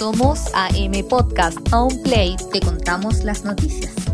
Somos AM Podcast. Un play te contamos las noticias.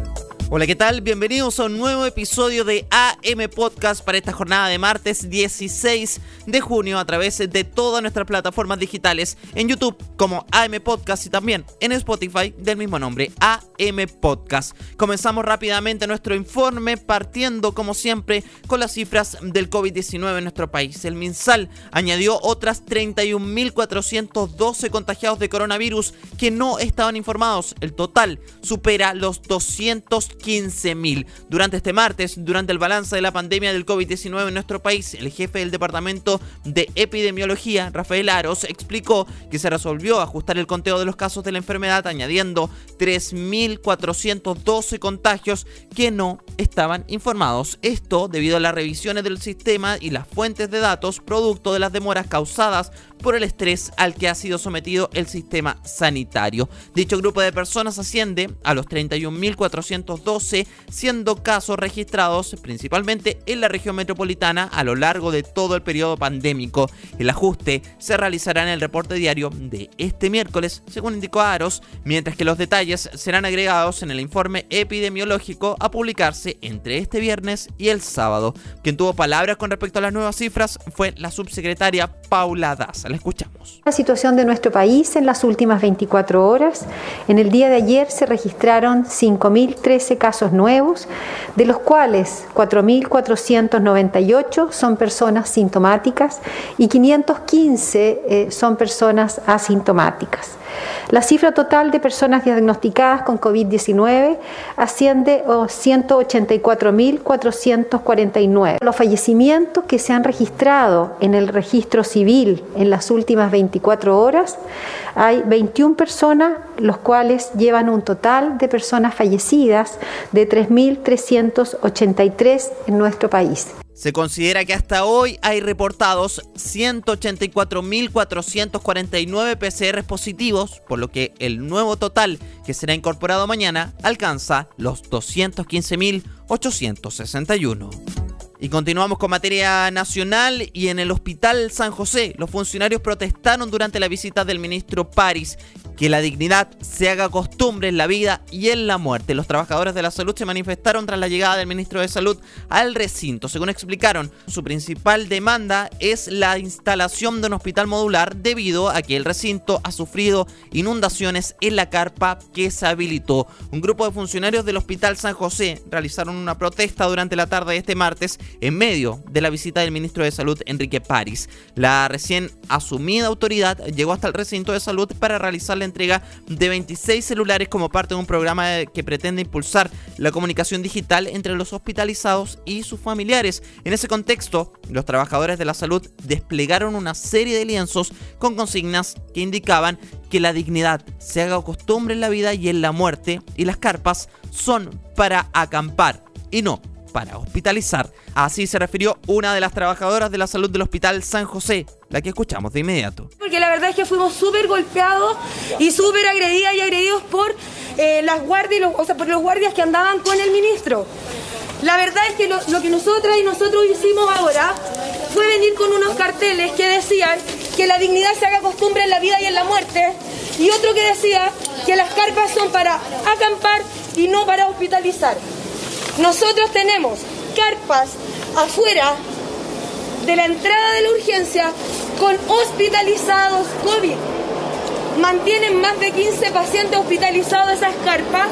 Hola, ¿qué tal? Bienvenidos a un nuevo episodio de AM Podcast para esta jornada de martes 16 de junio a través de todas nuestras plataformas digitales en YouTube como AM Podcast y también en Spotify del mismo nombre, AM Podcast. Comenzamos rápidamente nuestro informe partiendo como siempre con las cifras del COVID-19 en nuestro país. El MinSal añadió otras 31.412 contagiados de coronavirus que no estaban informados. El total supera los 200 15.000. Durante este martes, durante el balance de la pandemia del COVID-19 en nuestro país, el jefe del Departamento de Epidemiología, Rafael Aros, explicó que se resolvió ajustar el conteo de los casos de la enfermedad añadiendo 3.412 contagios que no estaban informados. Esto debido a las revisiones del sistema y las fuentes de datos producto de las demoras causadas por el estrés al que ha sido sometido el sistema sanitario. Dicho grupo de personas asciende a los 31.412, siendo casos registrados principalmente en la región metropolitana a lo largo de todo el periodo pandémico. El ajuste se realizará en el reporte diario de este miércoles, según indicó Aros, mientras que los detalles serán agregados en el informe epidemiológico a publicarse entre este viernes y el sábado. Quien tuvo palabras con respecto a las nuevas cifras fue la subsecretaria Paula Daza. La escuchamos. La situación de nuestro país en las últimas 24 horas. En el día de ayer se registraron 5.013 casos nuevos, de los cuales 4.498 son personas sintomáticas y 515 eh, son personas asintomáticas. La cifra total de personas diagnosticadas con COVID-19 asciende a 184.449. Los fallecimientos que se han registrado en el registro civil en las últimas 24 horas, hay 21 personas, los cuales llevan un total de personas fallecidas de 3.383 en nuestro país. Se considera que hasta hoy hay reportados 184.449 PCR positivos, por lo que el nuevo total que será incorporado mañana alcanza los 215.861. Y continuamos con materia nacional y en el Hospital San José los funcionarios protestaron durante la visita del ministro París que la dignidad se haga costumbre en la vida y en la muerte. Los trabajadores de la salud se manifestaron tras la llegada del ministro de Salud al recinto. Según explicaron, su principal demanda es la instalación de un hospital modular debido a que el recinto ha sufrido inundaciones en la carpa que se habilitó. Un grupo de funcionarios del Hospital San José realizaron una protesta durante la tarde de este martes en medio de la visita del ministro de Salud Enrique París. La recién asumida autoridad llegó hasta el recinto de salud para realizar la entrega de 26 celulares como parte de un programa que pretende impulsar la comunicación digital entre los hospitalizados y sus familiares. En ese contexto, los trabajadores de la salud desplegaron una serie de lienzos con consignas que indicaban que la dignidad se haga costumbre en la vida y en la muerte y las carpas son para acampar y no para hospitalizar. Así se refirió una de las trabajadoras de la salud del Hospital San José, la que escuchamos de inmediato. Porque la verdad es que fuimos súper golpeados y súper agredidas y agredidos por eh, las guardias, o sea, por los guardias que andaban con el ministro. La verdad es que lo que nosotras y nosotros hicimos ahora fue venir con unos carteles que decían que la dignidad se haga costumbre en la vida y en la muerte y otro que decía que las carpas son para acampar y no para hospitalizar. Nosotros tenemos carpas afuera de la entrada de la urgencia con hospitalizados COVID. Mantienen más de 15 pacientes hospitalizados esas carpas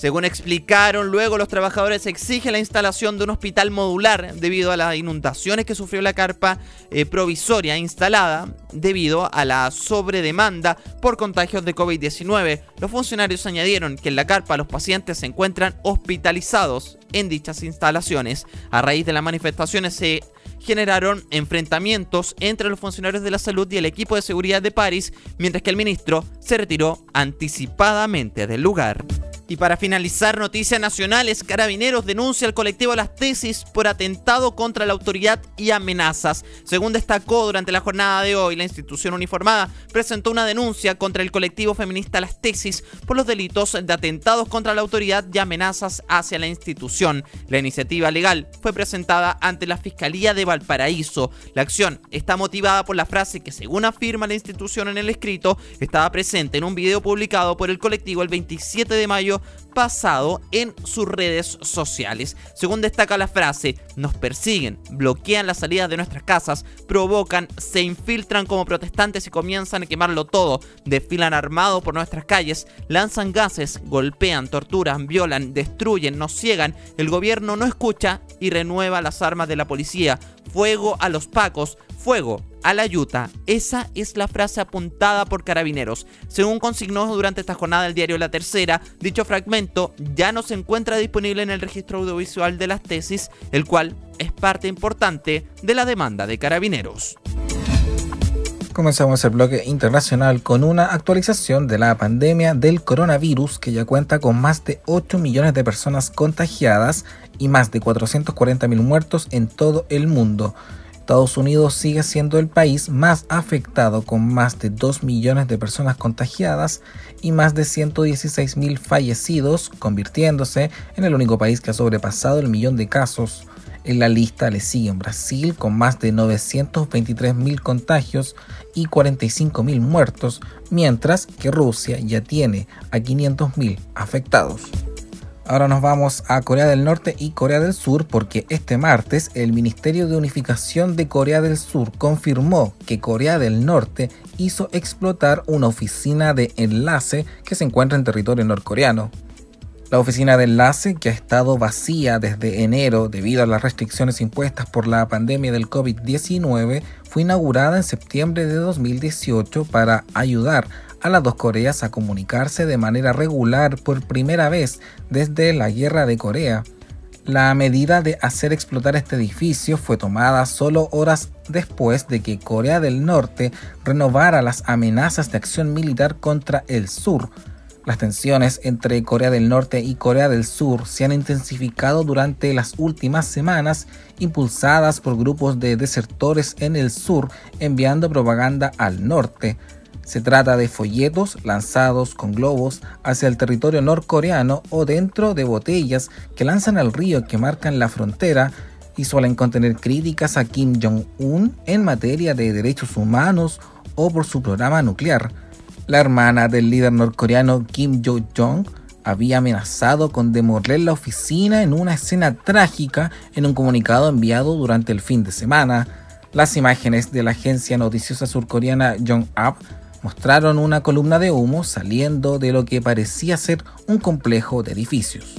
según explicaron, luego los trabajadores exigen la instalación de un hospital modular debido a las inundaciones que sufrió la carpa eh, provisoria instalada debido a la sobredemanda por contagios de COVID-19. Los funcionarios añadieron que en la carpa los pacientes se encuentran hospitalizados en dichas instalaciones. A raíz de las manifestaciones se generaron enfrentamientos entre los funcionarios de la salud y el equipo de seguridad de París, mientras que el ministro se retiró anticipadamente del lugar. Y para finalizar, noticias nacionales, Carabineros denuncia al colectivo Las Tesis por atentado contra la autoridad y amenazas. Según destacó durante la jornada de hoy, la institución uniformada presentó una denuncia contra el colectivo feminista Las Tesis por los delitos de atentados contra la autoridad y amenazas hacia la institución. La iniciativa legal fue presentada ante la Fiscalía de Valparaíso. La acción está motivada por la frase que, según afirma la institución en el escrito, estaba presente en un video publicado por el colectivo el 27 de mayo pasado en sus redes sociales. Según destaca la frase, nos persiguen, bloquean las salidas de nuestras casas, provocan, se infiltran como protestantes y comienzan a quemarlo todo, desfilan armados por nuestras calles, lanzan gases, golpean, torturan, violan, destruyen, nos ciegan, el gobierno no escucha y renueva las armas de la policía, fuego a los pacos, fuego a la yuta. Esa es la frase apuntada por carabineros. Según consignó durante esta jornada el diario La Tercera, dicho fragmento ya no se encuentra disponible en el registro audiovisual de las tesis, el cual es parte importante de la demanda de carabineros. Comenzamos el bloque internacional con una actualización de la pandemia del coronavirus que ya cuenta con más de 8 millones de personas contagiadas y más de 440 mil muertos en todo el mundo. Estados Unidos sigue siendo el país más afectado con más de 2 millones de personas contagiadas y más de 116 mil fallecidos, convirtiéndose en el único país que ha sobrepasado el millón de casos. En la lista le siguen Brasil con más de 923 mil contagios y 45 mil muertos, mientras que Rusia ya tiene a 500 mil afectados. Ahora nos vamos a Corea del Norte y Corea del Sur porque este martes el Ministerio de Unificación de Corea del Sur confirmó que Corea del Norte hizo explotar una oficina de enlace que se encuentra en territorio norcoreano. La oficina de enlace, que ha estado vacía desde enero debido a las restricciones impuestas por la pandemia del COVID-19, fue inaugurada en septiembre de 2018 para ayudar a las dos Coreas a comunicarse de manera regular por primera vez desde la Guerra de Corea. La medida de hacer explotar este edificio fue tomada solo horas después de que Corea del Norte renovara las amenazas de acción militar contra el sur. Las tensiones entre Corea del Norte y Corea del Sur se han intensificado durante las últimas semanas, impulsadas por grupos de desertores en el sur enviando propaganda al norte. Se trata de folletos lanzados con globos hacia el territorio norcoreano o dentro de botellas que lanzan al río que marcan la frontera y suelen contener críticas a Kim Jong-un en materia de derechos humanos o por su programa nuclear. La hermana del líder norcoreano Kim Jong-jong había amenazado con demoler la oficina en una escena trágica en un comunicado enviado durante el fin de semana. Las imágenes de la agencia noticiosa surcoreana Yonhap mostraron una columna de humo saliendo de lo que parecía ser un complejo de edificios.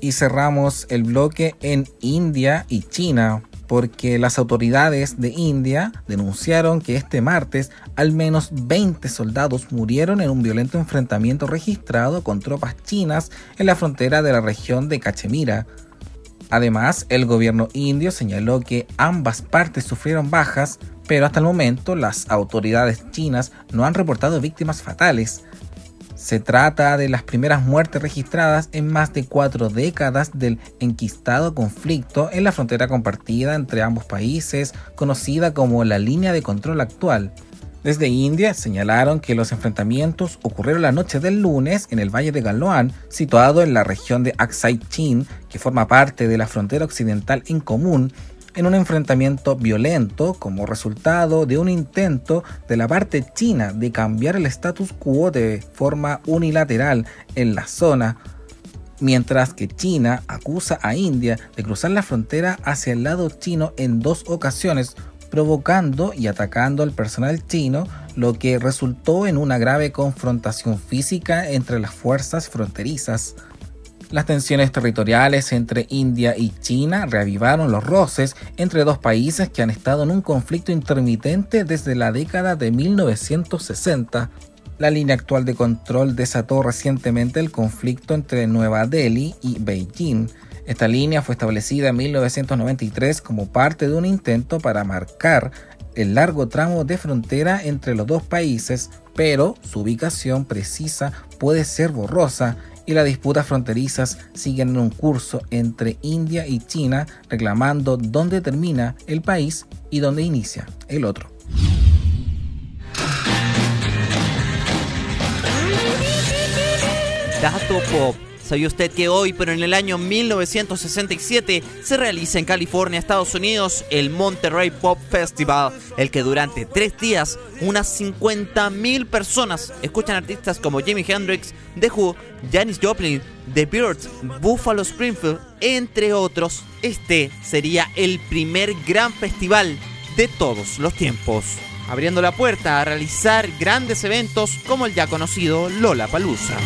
Y cerramos el bloque en India y China, porque las autoridades de India denunciaron que este martes al menos 20 soldados murieron en un violento enfrentamiento registrado con tropas chinas en la frontera de la región de Cachemira, Además, el gobierno indio señaló que ambas partes sufrieron bajas, pero hasta el momento las autoridades chinas no han reportado víctimas fatales. Se trata de las primeras muertes registradas en más de cuatro décadas del enquistado conflicto en la frontera compartida entre ambos países, conocida como la línea de control actual. Desde India señalaron que los enfrentamientos ocurrieron la noche del lunes en el valle de Galoan, situado en la región de Aksai Chin, que forma parte de la frontera occidental en común, en un enfrentamiento violento como resultado de un intento de la parte china de cambiar el status quo de forma unilateral en la zona, mientras que China acusa a India de cruzar la frontera hacia el lado chino en dos ocasiones provocando y atacando al personal chino, lo que resultó en una grave confrontación física entre las fuerzas fronterizas. Las tensiones territoriales entre India y China reavivaron los roces entre dos países que han estado en un conflicto intermitente desde la década de 1960. La línea actual de control desató recientemente el conflicto entre Nueva Delhi y Beijing, esta línea fue establecida en 1993 como parte de un intento para marcar el largo tramo de frontera entre los dos países, pero su ubicación precisa puede ser borrosa y las disputas fronterizas siguen en un curso entre India y China reclamando dónde termina el país y dónde inicia el otro. ¿Sabía usted que hoy, pero en el año 1967, se realiza en California, Estados Unidos, el Monterrey Pop Festival, el que durante tres días unas 50.000 personas escuchan artistas como Jimi Hendrix, The Who, Janis Joplin, The Birds, Buffalo Springfield, entre otros? Este sería el primer gran festival de todos los tiempos, abriendo la puerta a realizar grandes eventos como el ya conocido Lola Palusa.